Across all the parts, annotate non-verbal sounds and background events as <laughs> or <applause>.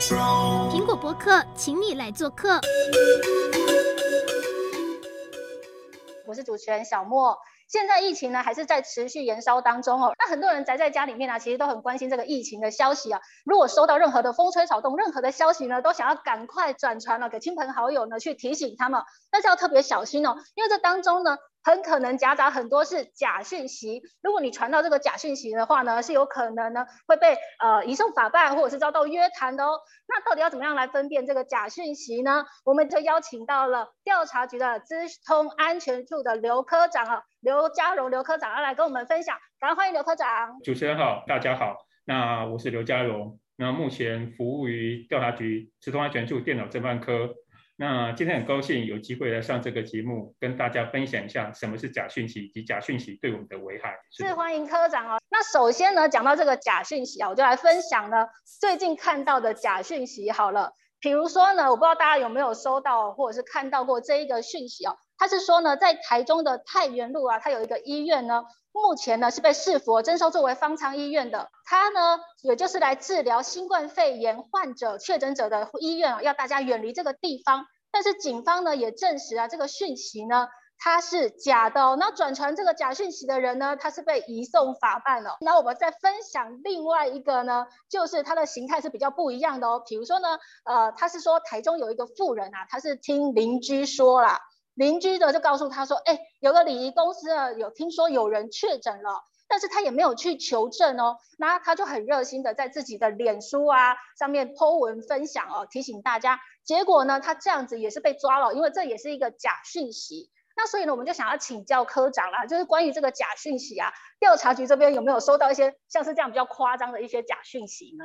苹果播客，请你来做客。我是主持人小莫。现在疫情呢还是在持续延烧当中哦，那很多人宅在家里面啊，其实都很关心这个疫情的消息啊。如果收到任何的风吹草动，任何的消息呢，都想要赶快转传了给亲朋好友呢，去提醒他们，但是要特别小心哦，因为这当中呢。很可能夹杂很多是假讯息，如果你传到这个假讯息的话呢，是有可能呢会被呃移送法办或者是遭到约谈的哦。那到底要怎么样来分辨这个假讯息呢？我们就邀请到了调查局的资通安全处的刘科长啊，刘家荣刘科长要来跟我们分享，赶快欢迎刘科长。主持人好，大家好，那我是刘家荣，那目前服务于调查局资通安全处电脑侦办科。那今天很高兴有机会来上这个节目，跟大家分享一下什么是假讯息以及假讯息对我们的危害。是，是欢迎科长哦。那首先呢，讲到这个假讯息啊，我就来分享呢最近看到的假讯息好了。比如说呢，我不知道大家有没有收到或者是看到过这一个讯息哦，他是说呢，在台中的太原路啊，它有一个医院呢。目前呢是被市府征收作为方舱医院的，它呢也就是来治疗新冠肺炎患者确诊者的医院啊，要大家远离这个地方。但是警方呢也证实啊，这个讯息呢它是假的。那转传这个假讯息的人呢，他是被移送法办了。那我们再分享另外一个呢，就是它的形态是比较不一样的哦。比如说呢，呃，他是说台中有一个妇人啊，他是听邻居说啦。邻居的就告诉他说：“哎，有个礼仪公司啊，有听说有人确诊了，但是他也没有去求证哦。那他就很热心的在自己的脸书啊上面 po 文分享哦，提醒大家。结果呢，他这样子也是被抓了，因为这也是一个假讯息。那所以呢，我们就想要请教科长啦，就是关于这个假讯息啊，调查局这边有没有收到一些像是这样比较夸张的一些假讯息呢？”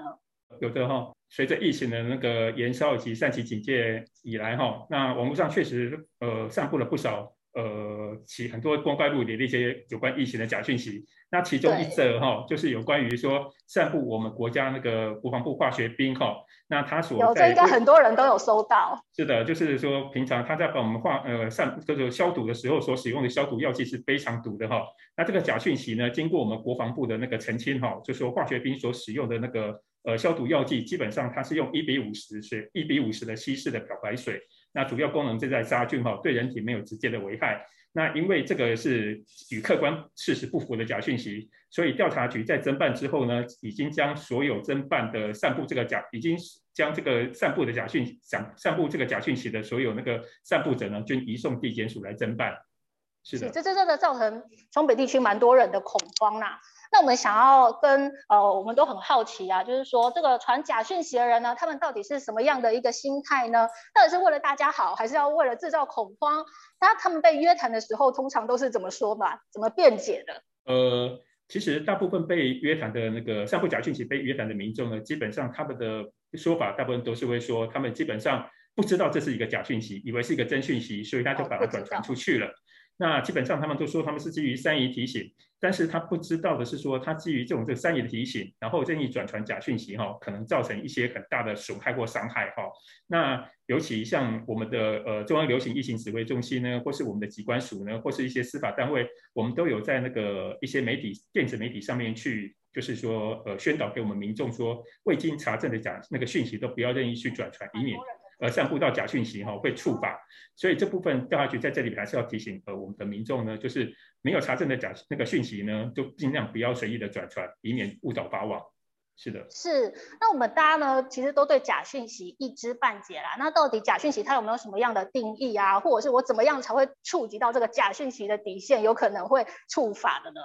有的哈，随着疫情的那个延烧以及三级警戒以来哈，那网络上确实呃散布了不少呃其很多光怪陆离的一些有关疫情的假讯息。那其中一则哈，就是有关于说散布我们国家那个国防部化学兵哈，那他所有这应该很多人都有收到。是的，就是说平常他在把我们化呃散这个消毒的时候所使用的消毒药剂是非常毒的哈。那这个假讯息呢，经过我们国防部的那个澄清哈，就说化学兵所使用的那个。呃，消毒药剂基本上它是用一比五十水，一比五十的稀释的漂白水，那主要功能是在杀菌哈，对人体没有直接的危害。那因为这个是与客观事实不符的假讯息，所以调查局在侦办之后呢，已经将所有侦办的散布这个假，已经将这个散布的假讯，想散布这个假讯息的所有那个散布者呢，均移送地检署来侦办。是的，这这真的造成双北地区蛮多人的恐慌呐。那我们想要跟呃，我们都很好奇啊，就是说这个传假讯息的人呢，他们到底是什么样的一个心态呢？到底是为了大家好，还是要为了制造恐慌？那他们被约谈的时候，通常都是怎么说吧？怎么辩解的？呃，其实大部分被约谈的那个散布假讯息被约谈的民众呢，基本上他们的说法，大部分都是会说，他们基本上不知道这是一个假讯息，以为是一个真讯息，所以他就把它转传出去了。哦那基本上他们都说他们是基于善意提醒，但是他不知道的是说他基于这种这个善意的提醒，然后任意转传假讯息哈，可能造成一些很大的损害或伤害哈。那尤其像我们的呃中央流行疫情指挥中心呢，或是我们的机关署呢，或是一些司法单位，我们都有在那个一些媒体电子媒体上面去，就是说呃宣导给我们民众说，未经查证的假那个讯息都不要任意去转传，以免。而散布到假讯息哈会触法，所以这部分调查局在这里还是要提醒呃我们的民众呢，就是没有查证的假那个讯息呢，就尽量不要随意的转传，以免误导法网。是的，是。那我们大家呢，其实都对假讯息一知半解啦。那到底假讯息它有没有什么样的定义啊？或者是我怎么样才会触及到这个假讯息的底线，有可能会触法的呢？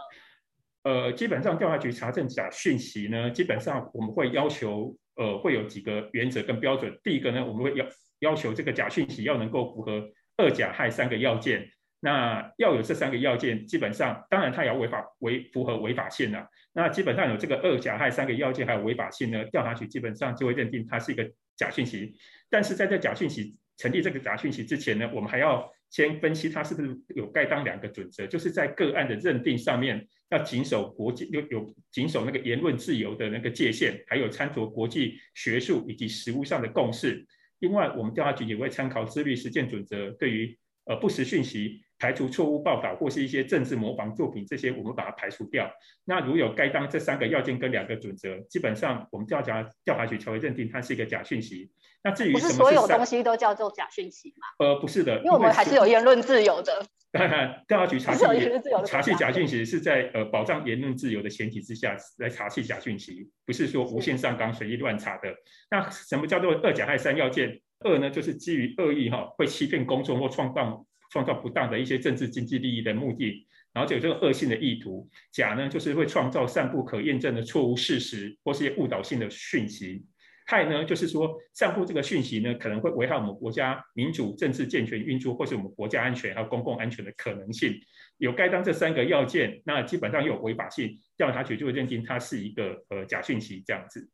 呃，基本上调查局查证假讯息呢，基本上我们会要求。呃，会有几个原则跟标准。第一个呢，我们会要要求这个假讯息要能够符合二假害三个要件。那要有这三个要件，基本上当然它也要违法违符合违法性啊。那基本上有这个二假害三个要件还有违法性呢，调查局基本上就会认定它是一个假讯息。但是在这假讯息成立这个假讯息之前呢，我们还要先分析它是不是有该当两个准则，就是在个案的认定上面。要谨守国际有有谨守那个言论自由的那个界限，还有参照国际学术以及实务上的共识。另外，我们调查局也会参考自律实践准则，对于呃不实讯息排除错误报道或是一些政治模仿作品，这些我们把它排除掉。那如有该当这三个要件跟两个准则，基本上我们调查调查局才会认定它是一个假讯息。那至于什么是，不是所有东西都叫做假讯息吗？呃，不是的，因为我们还是有言论自由的。<laughs> 当然，调查局查缉查缉假讯息是在呃保障言论自由的前提之下来查缉假讯息，不是说无限上纲随意乱查的。那什么叫做二假害三要件？二呢，就是基于恶意哈，会欺骗公众或创造创造不当的一些政治经济利益的目的，然后就有这个恶性的意图。假呢，就是会创造散布可验证的错误事实或是一些误导性的讯息。害呢，就是说散布这个讯息呢，可能会危害我们国家民主政治健全运作，或是我们国家安全还有公共安全的可能性。有该当这三个要件，那基本上有违法性，调查局就会认定它是一个呃假讯息这样子。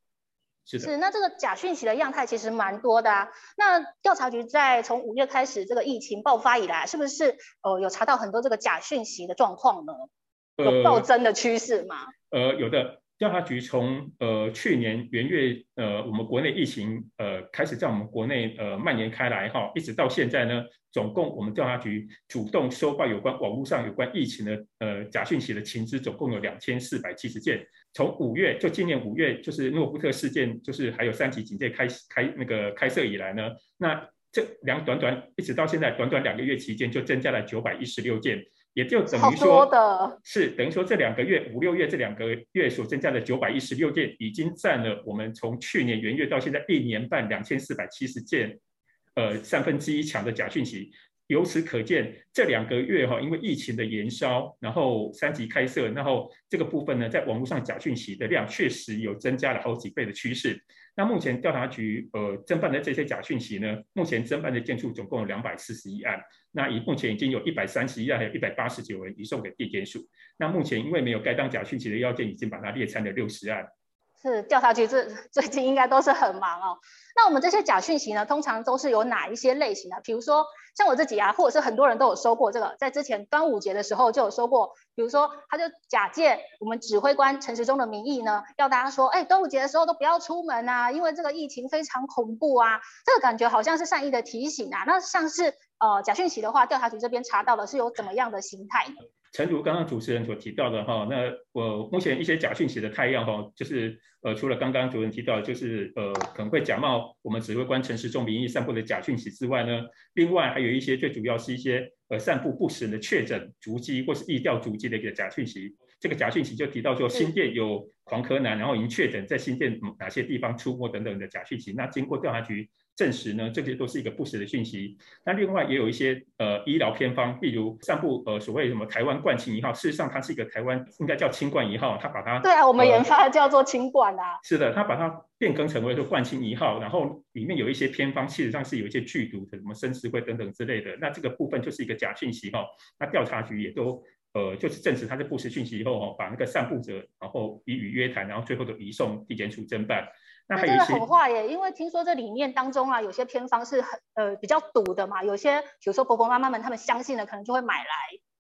是的，是，那这个假讯息的样态其实蛮多的啊。那调查局在从五月开始这个疫情爆发以来，是不是呃有查到很多这个假讯息的状况呢？有暴增的趋势吗？呃，呃有的。调查局从呃去年元月呃我们国内疫情呃开始在我们国内呃蔓延开来哈，一直到现在呢，总共我们调查局主动收报有关网络上有关疫情的呃假讯息的情资，总共有两千四百七十件。从五月就今年五月就是诺富特事件，就是还有三级警戒开开那个开设以来呢，那这两短短一直到现在短短两个月期间，就增加了九百一十六件。也就等于说，是等于说这两个月五六月这两个月所增加的九百一十六件，已经占了我们从去年元月到现在一年半两千四百七十件，呃三分之一强的假讯息。由此可见，这两个月哈，因为疫情的延烧，然后三级开设，然后这个部分呢，在网络上假讯息的量确实有增加了好几倍的趋势。那目前调查局呃侦办的这些假讯息呢，目前侦办的件数总共有两百四十一案，那以目前已经有一百三十一案，还有一百八十九人移送给地检署。那目前因为没有该当假讯息的要件，已经把它列参了六十案。是调查局这 <laughs> 最近应该都是很忙哦。那我们这些假讯息呢，通常都是有哪一些类型的？比如说像我自己啊，或者是很多人都有收过这个，在之前端午节的时候就有收过。比如说，他就假借我们指挥官陈时中的名义呢，要大家说，哎，端午节的时候都不要出门啊，因为这个疫情非常恐怖啊。这个感觉好像是善意的提醒啊。那像是呃假讯息的话，调查局这边查到了是有怎么样的形态呢？诚如刚刚主持人所提到的哈，那我目前一些假讯息的态样哈，就是呃除了刚刚主任提到，就是呃可能会假冒我们指挥官陈时中名义散布的假讯息之外呢，另外还有一些最主要是一些呃散布不实的确诊足迹或是疫调足迹的一个假讯息。这个假讯息就提到说新店有狂柯南，然后已经确诊在新店哪些地方出没等等的假讯息。那经过调查局。证实呢，这些都是一个不实的讯息。那另外也有一些呃医疗偏方，例如散布呃所谓什么台湾冠清一号，事实上它是一个台湾应该叫清冠一号，它把它对啊，我们研发的叫做清冠啊。是的，它把它变更成为说冠清一号，然后里面有一些偏方，事实上是有一些剧毒的，什么生石灰等等之类的。那这个部分就是一个假讯息哈。那调查局也都呃就是证实他是不实讯息以后哈，把那个散布者然后予以约谈，然后最后都移送地检署侦办。那真的很坏耶，因为听说这里面当中啊，有些偏方是很呃比较毒的嘛，有些比如说婆婆妈妈们他们相信了，可能就会买来。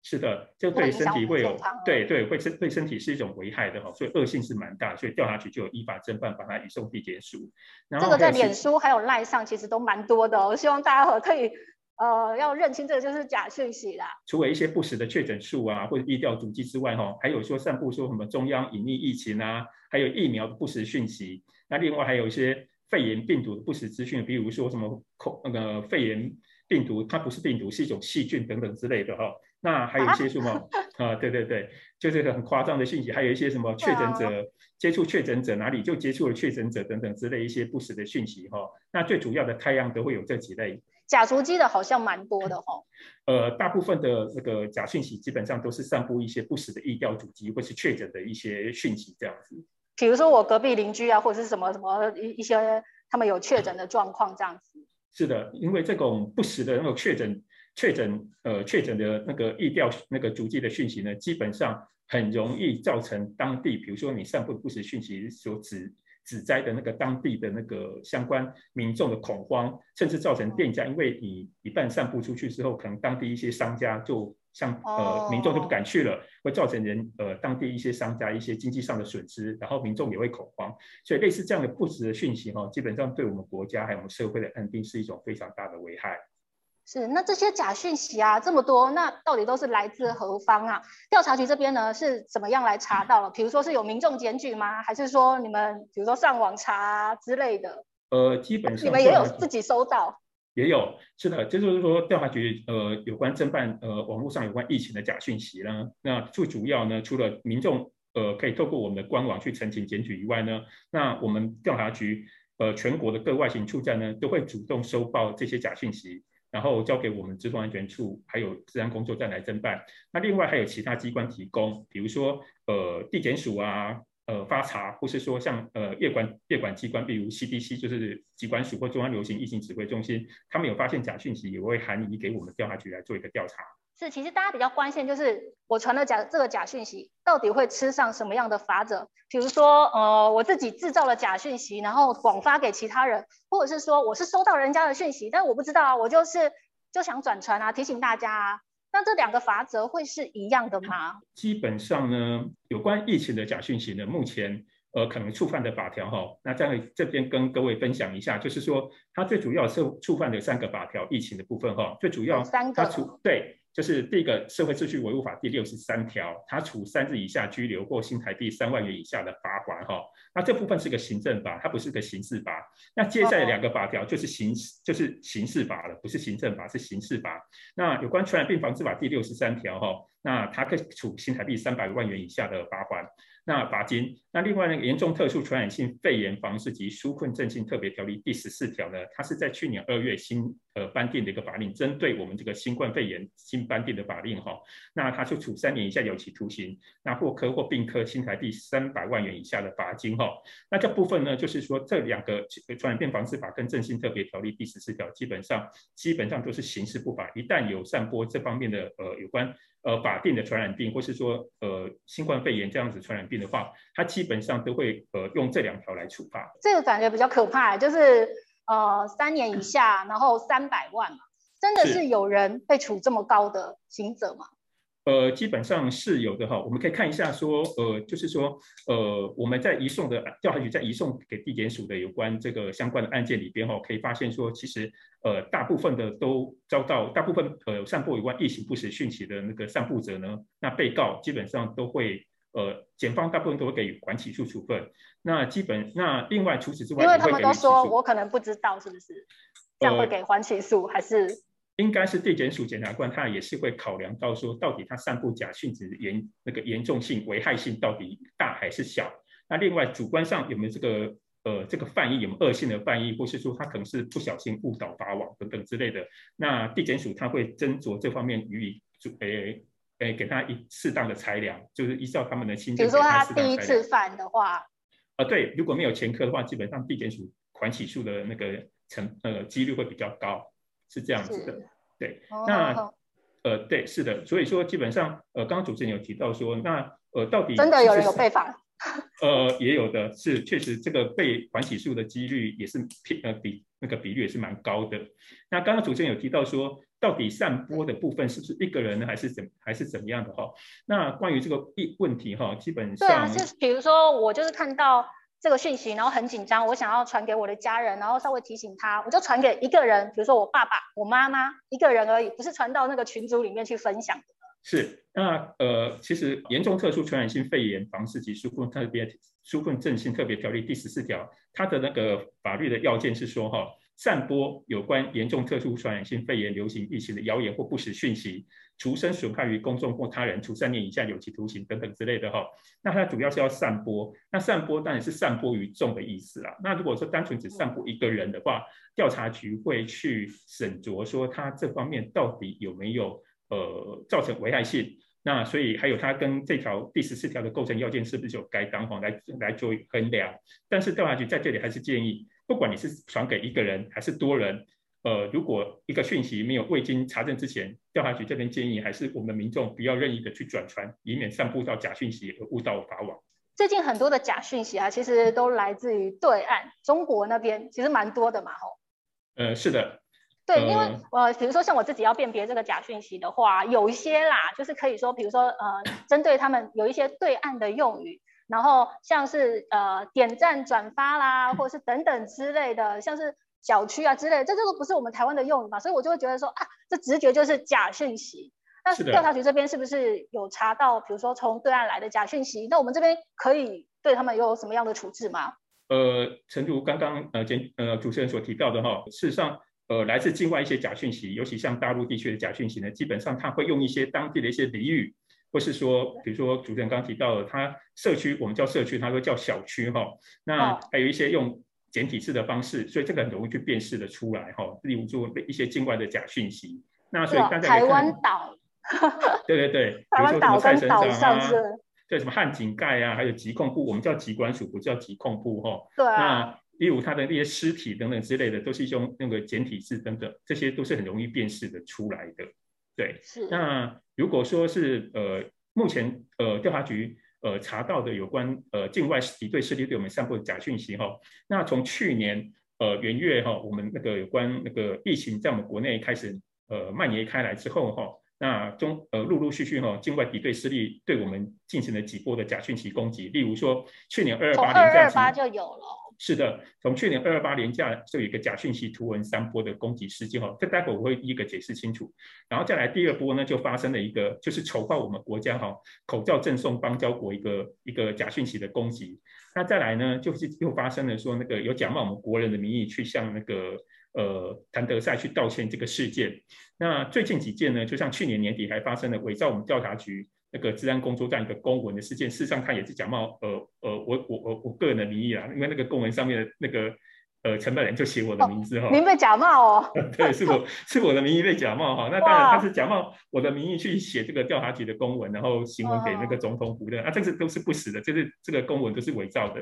是的，就对身体会有对对会身对身体是一种危害的哈，所以恶性是蛮大，所以调查局就有依法侦办，把它移送地检署。这个在脸书还有赖上其实都蛮多的，我希望大家可以呃要认清这个就是假讯息啦。除了一些不实的确诊数啊或者疫调足迹之外哈，还有说散布说什么中央隐匿疫情啊，还有疫苗的不实讯息。那另外还有一些肺炎病毒的不实资讯，比如说什么口那个肺炎病毒，它不是病毒，是一种细菌等等之类的哈。那还有一些什么啊，<laughs> 啊？对对对，就是很夸张的讯息。还有一些什么确诊者接触确诊者哪里就接触了确诊者等等之类一些不实的讯息哈。那最主要的太阳都会有这几类。假足迹的好像蛮多的哈。呃，大部分的那个假讯息基本上都是散布一些不实的疫调足迹或是确诊的一些讯息这样子。比如说我隔壁邻居啊，或者是什么什么一一些他们有确诊的状况这样子。是的，因为这种不实的那种确诊、确诊呃确诊的那个疫调那个足迹的讯息呢，基本上很容易造成当地，比如说你散布不实讯息所指指摘的那个当地的那个相关民众的恐慌，甚至造成店家，因为你一旦散布出去之后，可能当地一些商家就。像呃民众就不敢去了，会造成人呃当地一些商家一些经济上的损失，然后民众也会恐慌，所以类似这样的不实的讯息哈，基本上对我们国家还有我们社会的安定是一种非常大的危害。是，那这些假讯息啊这么多，那到底都是来自何方啊？调查局这边呢是怎么样来查到了？比如说是有民众检举吗？还是说你们比如说上网查啊之类的？呃，基本上你们也有自己收到。也有，是的，就是说调查局呃有关侦办呃网络上有关疫情的假讯息呢，那最主要呢，除了民众呃可以透过我们的官网去陈情检举以外呢，那我们调查局呃全国的各外勤处站呢都会主动收报这些假讯息，然后交给我们职工安全处还有治安工作站来侦办。那另外还有其他机关提供，比如说呃地检署啊。呃，发查或是说像呃业管业管机关，比如 CDC 就是机管署或中央流行疫情指挥中心，他们有发现假讯息，也会函移给我们调查局来做一个调查。是，其实大家比较关心就是我传了假这个假讯息，到底会吃上什么样的罚则？比如说呃我自己制造了假讯息，然后广发给其他人，或者是说我是收到人家的讯息，但我不知道啊，我就是就想转传啊，提醒大家啊。那这两个罚则会是一样的吗？基本上呢，有关疫情的假讯息呢，目前呃可能触犯的法条哈，那在这边跟各位分享一下，就是说它最主要是触犯的三个法条，疫情的部分哈，最主要三个，对。就是第一个《社会秩序维护法》第六十三条，他处三日以下拘留或新台币三万元以下的罚款哈。那这部分是个行政法，它不是个刑事法。那接下来两个法条就是刑就是刑事法了，不是行政法，是刑事法。那有关《传染病防治法》第六十三条哈，那他可以处新台币三百万元以下的罚款。那罚金，那另外那个严重特殊传染性肺炎防治及纾困振兴特别条例第十四条呢，它是在去年二月新呃颁定的一个法令，针对我们这个新冠肺炎新颁定的法令哈，那它就处三年以下有期徒刑，那或科或并科新台币三百万元以下的罚金哈。那这部分呢，就是说这两个传染病防治法跟振兴特别条例第十四条，基本上基本上都是刑事不法，一旦有散播这方面的呃有关。呃，法定的传染病，或是说呃新冠肺炎这样子传染病的话，它基本上都会呃用这两条来处罚。这个感觉比较可怕，就是呃三年以下，然后三百万嘛，真的是有人被处这么高的刑责吗？呃，基本上是有的哈，我们可以看一下说，呃，就是说，呃，我们在移送的调查局在移送给地检署的有关这个相关的案件里边哈，可以发现说，其实呃，大部分的都遭到大部分呃散布有关疫情不实讯息的那个散布者呢，那被告基本上都会呃，检方大部分都会给缓起诉处分。那基本那另外除此之外，因为他们都说我可能不知道是不是，这样会给缓起诉、呃、还是？应该是地检署检察官，他也是会考量到说，到底他散布假讯息严那个严重性、危害性到底大还是小？那另外主观上有没有这个呃这个犯意有没有恶性的犯意，或是说他可能是不小心误导法网等等之类的？那地检署他会斟酌这方面予以诶诶、欸欸、给他一适当的裁量，就是依照他们的心情。比如说他第一次犯的话，啊、呃、对，如果没有前科的话，基本上地检署缓起诉的那个成呃几率会比较高。是这样子的，对，那呃，对，是的，所以说基本上，呃，刚刚主持人有提到说，那呃，到底真的有人有被罚？<laughs> 呃，也有的是，确实这个被缓起诉的几率也是偏呃比那个比率也是蛮高的。那刚刚主持人有提到说，到底散播的部分是不是一个人呢，还是怎还是怎么样的哈？那关于这个一问题哈，基本上对啊，是比如说我就是看到。这个讯息，然后很紧张，我想要传给我的家人，然后稍微提醒他，我就传给一个人，比如说我爸爸、我妈妈一个人而已，不是传到那个群组里面去分享。是，那呃，其实严重特殊传染性肺炎防治及纾困特别纾困振兴特别条例第十四条，它的那个法律的要件是说哈。散播有关严重特殊传染性肺炎流行疫情的谣言或不实讯息，除生损害于公众或他人，处三年以下有期徒刑等等之类的哈。那它主要是要散播，那散播当然是散播于众的意思啦。那如果说单纯只散播一个人的话，调查局会去审酌说他这方面到底有没有呃造成危害性。那所以还有他跟这条第十四条的构成要件是不是有该当哈来来做衡量。但是调查局在这里还是建议。不管你是传给一个人还是多人，呃，如果一个讯息没有未经查证之前，调查局这边建议还是我们民众不要任意的去转传，以免散布到假讯息而误导法网。最近很多的假讯息啊，其实都来自于对岸，中国那边其实蛮多的嘛，吼。呃，是的。对，因为呃，比如说像我自己要辨别这个假讯息的话，有一些啦，就是可以说，比如说呃，针对他们有一些对岸的用语。然后像是呃点赞转发啦，或者是等等之类的，像是小区啊之类的，这这个不是我们台湾的用语嘛？所以我就会觉得说啊，这直觉就是假讯息。那调查局这边是不是有查到，比如说从对岸来的假讯息？那我们这边可以对他们有什么样的处置吗？呃，诚如刚刚呃简呃主持人所提到的哈，事实上呃来自境外一些假讯息，尤其像大陆地区的假讯息呢，基本上他会用一些当地的一些俚语，或是说，比如说主持人刚刚提到的，他社区我们叫社区，他说叫小区哈，那还有一些用简体字的方式，所以这个很容易去辨识的出来哈。例如说一些境外的假讯息，那所以大家台湾岛。对对对，<laughs> 台湾岛跟岛上是，对什么汉井盖啊，还有疾控部，我们叫疾管署，不叫疾控部哈。对啊。那例如它的那些尸体等等之类的，都是用那个简体字等等，这些都是很容易辨识的出来的。对。是。那如果说是呃，目前呃调查局呃查到的有关呃境外敌对势力对我们散布的假讯息哈，那从去年呃元月哈，我们那个有关那个疫情在我们国内开始呃蔓延开来之后哈。那中呃陆陆续续哈，境外敌对势力对我们进行了几波的假讯息攻击。例如说，去年二二八零战，二二八就有了。是的，从去年二二八连假就有一个假讯息图文三波的攻击事件哈。这待会我会一个解释清楚。然后再来第二波呢，就发生了一个就是丑化我们国家哈，口罩赠送邦交国一个一个假讯息的攻击。那再来呢，就是又发生了说那个有假冒我们国人的名义去向那个。呃，谭德赛去道歉这个事件，那最近几件呢，就像去年年底还发生了伪造我们调查局那个治安工作站一个公文的事件，事实上他也是假冒呃呃我我我我个人的名义啦，因为那个公文上面的那个呃承办人就写我的名字哈、哦。您被假冒哦？<laughs> 对，是我 <laughs> 是我的名义被假冒哈。那当然他是假冒我的名义去写这个调查局的公文，然后行文给那个总统府的啊，这是都是不实的，这是这个公文都是伪造的。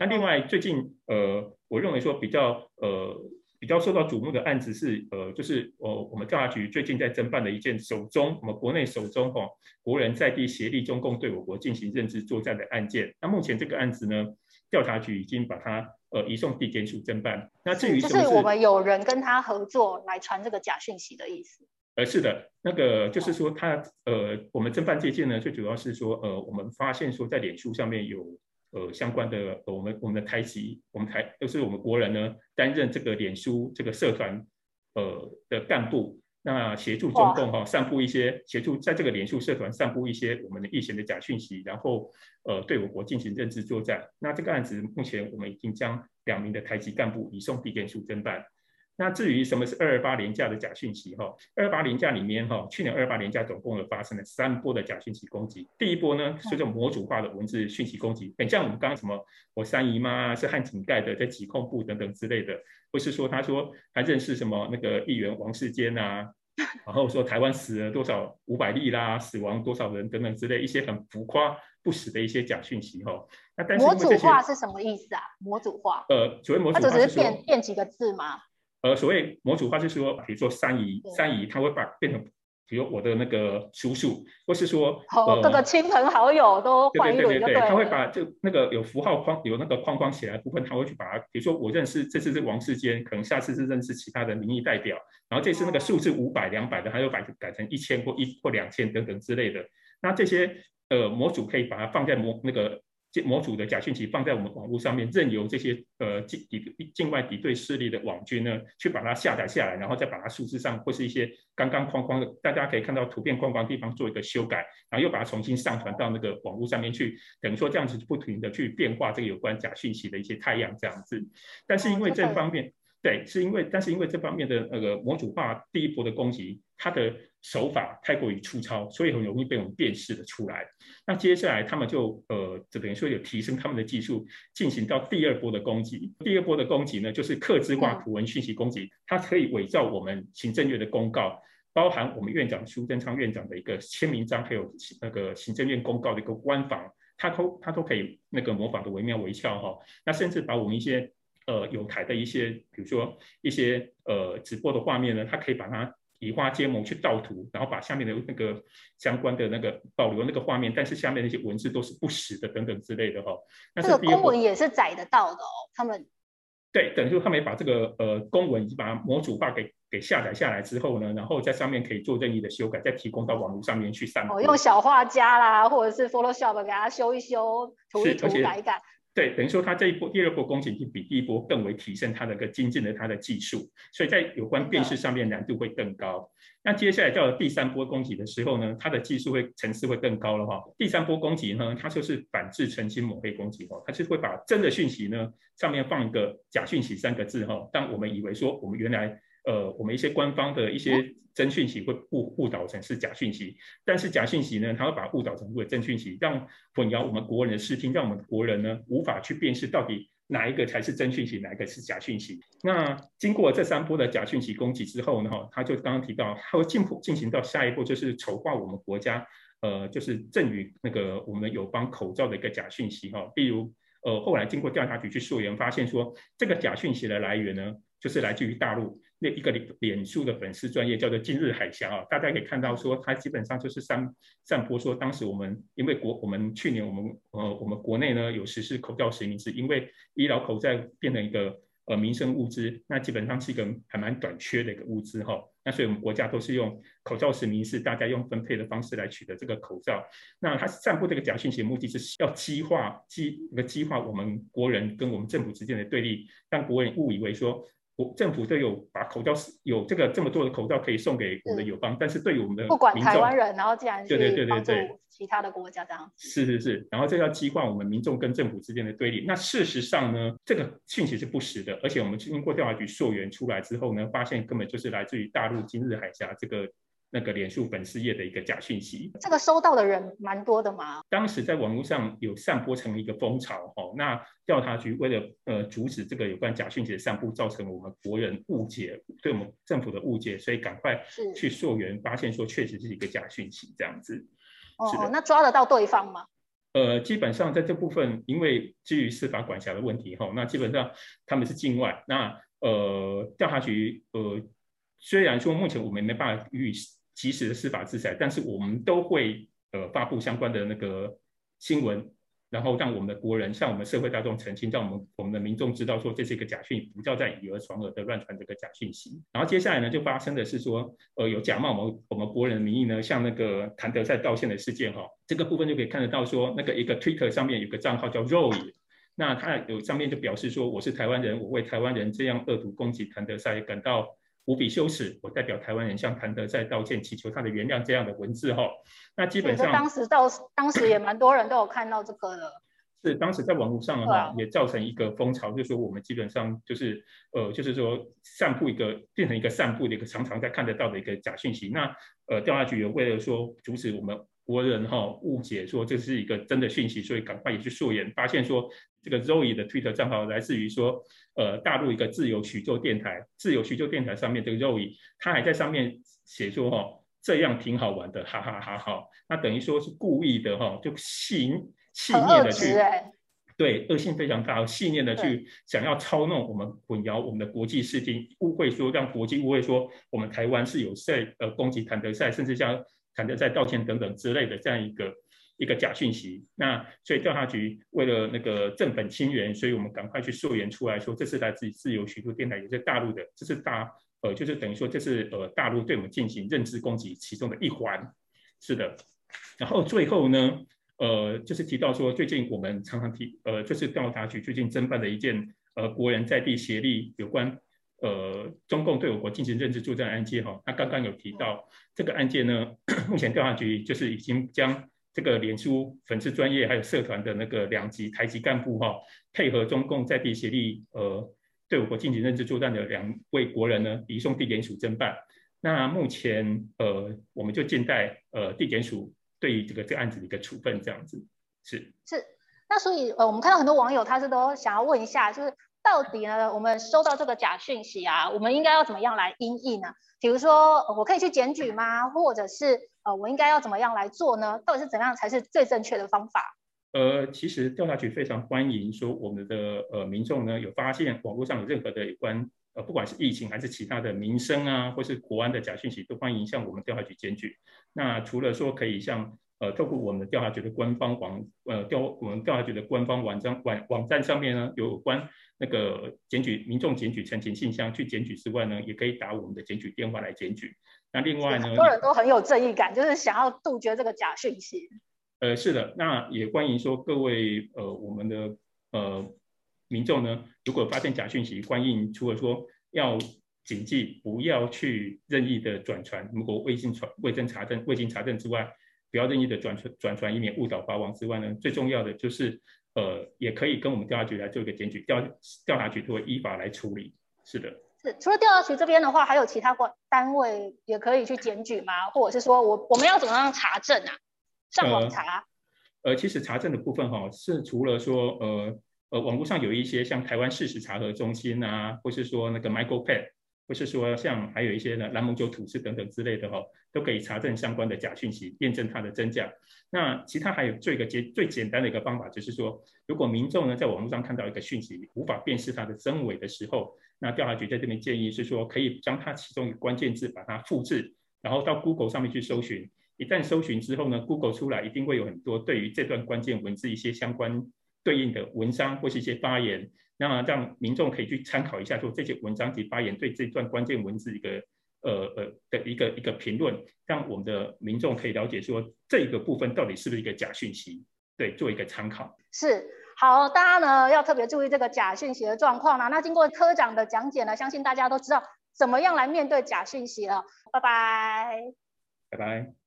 那另外最近呃，我认为说比较呃。比较受到瞩目的案子是，呃，就是呃，我们调查局最近在侦办的一件首宗，我们国内首宗哈，国人在地协力中共对我国进行认知作战的案件。那目前这个案子呢，调查局已经把它呃移送地检署侦办。那至于是就是我们有人跟他合作来传这个假讯息的意思？呃，是的，那个就是说他呃，我们侦办这件呢，最主要是说呃，我们发现说在脸书上面有。呃，相关的，呃、我们我们的台籍，我们台都是我们国人呢，担任这个脸书这个社团，呃的干部，那协助中共哈、哦、散布一些，协助在这个脸书社团散布一些我们的疫情的假讯息，然后呃对我国进行认知作战。那这个案子目前我们已经将两名的台籍干部移送地检署侦办。那至于什么是二二八连假的假讯息哈？二二八连假里面哈，去年二二八连假总共有发生了三波的假讯息攻击。第一波呢是这种模组化的文字讯息攻击，很像我们刚刚什么我三姨妈是汉井盖的，在疾控部等等之类的，或是说他说他认识什么那个议员王世坚啊，然后说台湾死了多少五百例啦，死亡多少人等等之类一些很浮夸不实的一些假讯息哈。那但是模组化是什么意思啊？模组化？呃，所谓模组化它只是变变几个字吗？呃，所谓模组化就是说，比如说三姨，三姨他会把变成，比如我的那个叔叔，或是说，哦，各个亲朋好友都换一轮，对对对对，他会把就那个有符号框，有那个框框起来的部分，他会去把它，比如说我认识这次是王世坚，可能下次是认识其他的民意代表，然后这次那个数字五百、两百的，他又改改成一千或一或两千等等之类的，那这些呃模组可以把它放在模那个。这模组的假讯息放在我们网络上面，任由这些呃境敌境外敌对势力的网军呢，去把它下载下来，然后再把它数字上或是一些刚刚框框的，大家可以看到图片框框地方做一个修改，然后又把它重新上传到那个网络上面去，等于说这样子不停的去变化这个有关假讯息的一些太阳这样子。但是因为这方面，对，是因为但是因为这方面的那个模组化第一波的攻击，它的手法太过于粗糙，所以很容易被我们辨识的出来。那接下来他们就呃，就等于说有提升他们的技术，进行到第二波的攻击。第二波的攻击呢，就是客制化图文讯息攻击，它可以伪造我们行政院的公告，包含我们院长苏贞昌院长的一个签名章，还有那个行政院公告的一个官房，它都它都可以那个模仿的惟妙惟肖哈。那甚至把我们一些呃有台的一些，比如说一些呃直播的画面呢，它可以把它。移花接木去盗图，然后把下面的那个相关的那个保留那个画面，但是下面那些文字都是不实的等等之类的哈。那这个公文也是载得到的哦，他们对，等于说他们也把这个呃公文已经把它模组化给给下载下来之后呢，然后在上面可以做任意的修改，再提供到网络上面去散布。哦，用小画家啦，或者是 Photoshop 给它修一修，涂一涂改一改。对，等于说它这一波第二波攻击就比第一波更为提升它的个精进的它的技术，所以在有关辨识上面难度会更高。那接下来到了第三波攻击的时候呢，它的技术会层次会更高了哈。第三波攻击呢，它就是反制澄清抹黑攻击哈，它是会把真的讯息呢上面放一个假讯息三个字哈，但我们以为说我们原来。呃，我们一些官方的一些真讯息会误误导成是假讯息，但是假讯息呢，它会把误导成为真讯息，让混淆我们国人的视听，让我们国人呢无法去辨识到底哪一个才是真讯息，哪一个是假讯息。那经过这三波的假讯息攻击之后呢，哈，他就刚刚提到，他会进步进行到下一步，就是丑化我们国家，呃，就是赠予那个我们的友邦口罩的一个假讯息，哈，例如，呃，后来经过调查局去溯源，发现说这个假讯息的来源呢，就是来自于大陆。那一个脸脸书的粉丝专业叫做今日海峡啊，大家可以看到说，它基本上就是散散播说，当时我们因为国我们去年我们呃我们国内呢有实施口罩实名制，因为医疗口罩变成一个呃民生物资，那基本上是一个还蛮短缺的一个物资哈，那所以我们国家都是用口罩实名制，大家用分配的方式来取得这个口罩，那它散布这个假讯息的目的是要激化激那个激化我们国人跟我们政府之间的对立，让国人误以为说。政府都有把口罩有这个这么多的口罩可以送给我们的友邦，但是对于我们的不管台湾人，然后竟然对对对对对其他的国家这样。是是是，然后这要激化我们民众跟政府之间的对立。那事实上呢，这个讯息是不实的，而且我们经过调查局溯源出来之后呢，发现根本就是来自于大陆今日海峡这个。那个脸书粉丝页的一个假讯息，这个收到的人蛮多的嘛。当时在网络上有散播成一个风潮，哦，那调查局为了呃阻止这个有关假讯息的散布，造成我们国人误解，对我们政府的误解，所以赶快去溯源，发现说确实是一个假讯息这样子。哦，那抓得到对方吗？呃，基本上在这部分，因为基于司法管辖的问题，哈，那基本上他们是境外，那呃调查局呃虽然说目前我们没办法予以。及时的司法制裁，但是我们都会呃发布相关的那个新闻，然后让我们的国人向我们社会大众澄清，让我们我们的民众知道说这是一个假讯，不要再以讹传讹的乱传这个假讯息。然后接下来呢，就发生的是说，呃，有假冒我们我们国人的名义呢，向那个谭德赛道歉的事件哈，这个部分就可以看得到说，那个一个 Twitter 上面有个账号叫 Roy，那他有上面就表示说，我是台湾人，我为台湾人这样恶毒攻击谭德赛感到。无比羞耻，我代表台湾人向谭德赛道歉，祈求他的原谅。这样的文字哈，那基本上当时到当时也蛮多人都有看到这个的。是当时在网络上的话，啊、也造成一个风潮，就是说我们基本上就是呃，就是说散布一个变成一个散布的一个常常在看得到的一个假讯息。那呃，调查局也为了说阻止我们国人哈误解说这是一个真的讯息，所以赶快也去溯源，发现说这个 Zoe 的 Twitter 账号来自于说。呃，大陆一个自由徐州电台，自由徐州电台上面这个 Zoe，，他还在上面写说哈、哦，这样挺好玩的，哈哈哈哈。那等于说是故意的哈、哦，就细细腻的去，对，恶性非常大，细腻的去想要操弄我们，混淆我们的国际视听，误会说让国际误会说我们台湾是有在呃攻击谭德赛，甚至向坦德在道歉等等之类的这样一个。一个假讯息，那所以调查局为了那个正本清源，所以我们赶快去溯源出来说，这是来自于自由许多电台，也是大陆的，这是大呃，就是等于说这是呃大陆对我们进行认知攻击其中的一环，是的。然后最后呢，呃，就是提到说，最近我们常常提，呃，就是调查局最近侦办的一件呃国人在地协力有关呃中共对我国进行认知作战案件哈，那刚刚有提到这个案件呢，<coughs> 目前调查局就是已经将。这个脸书粉丝专业还有社团的那个两级台籍干部哈，配合中共在地协力，呃，对我国进行认知作战的两位国人呢，移送地检署侦办。那目前呃，我们就静待呃地检署对于这个这个案子的一个处分，这样子是是。那所以呃，我们看到很多网友他是都想要问一下，就是到底呢，我们收到这个假讯息啊，我们应该要怎么样来因应呢？比如说，我可以去检举吗？或者是？呃，我应该要怎么样来做呢？到底是怎样才是最正确的方法？呃，其实调查局非常欢迎说我们的呃民众呢有发现网络上有任何的有关呃不管是疫情还是其他的民生啊，或是国安的假讯息，都欢迎向我们调查局检举。那除了说可以向呃透过我们的调查局的官方网呃调我们调查局的官方网站网网站上面呢有关那个检举民众检举陈情信箱去检举之外呢，也可以打我们的检举电话来检举。那另外呢，很多人都很有正义感，就是想要杜绝这个假讯息。呃，是的，那也欢迎说各位呃，我们的呃，民众呢，如果发现假讯息，欢迎除了说要谨记不要去任意的转传，如果未经传未经查证未经查证之外，不要任意的转传转传，以免误导法网之外呢，最重要的就是呃，也可以跟我们调查局来做一个检举，调调查局作为依法来处理。是的，是除了调查局这边的话，还有其他关单位也可以去检举吗？或者是说我我们要怎么样查证啊？上网查？呃，呃其实查证的部分哈、哦，是除了说呃呃网络上有一些像台湾事实查核中心啊，或是说那个 MicroPad。不是说像还有一些呢，兰姆酒吐司等等之类的哈、哦，都可以查证相关的假讯息，验证它的真假。那其他还有做一个简最简单的一个方法，就是说，如果民众呢在网络上看到一个讯息，无法辨识它的真伪的时候，那调查局在这边建议是说，可以将它其中一个关键字把它复制，然后到 Google 上面去搜寻。一旦搜寻之后呢，Google 出来一定会有很多对于这段关键文字一些相关对应的文章或是一些发言。那么让民众可以去参考一下，说这些文章及发言对这段关键文字一个呃呃的一个一个评论，让我们的民众可以了解说这个部分到底是不是一个假讯息，对，做一个参考。是，好，大家呢要特别注意这个假讯息的状况呢。那经过科长的讲解呢，相信大家都知道怎么样来面对假讯息了。拜拜，拜拜。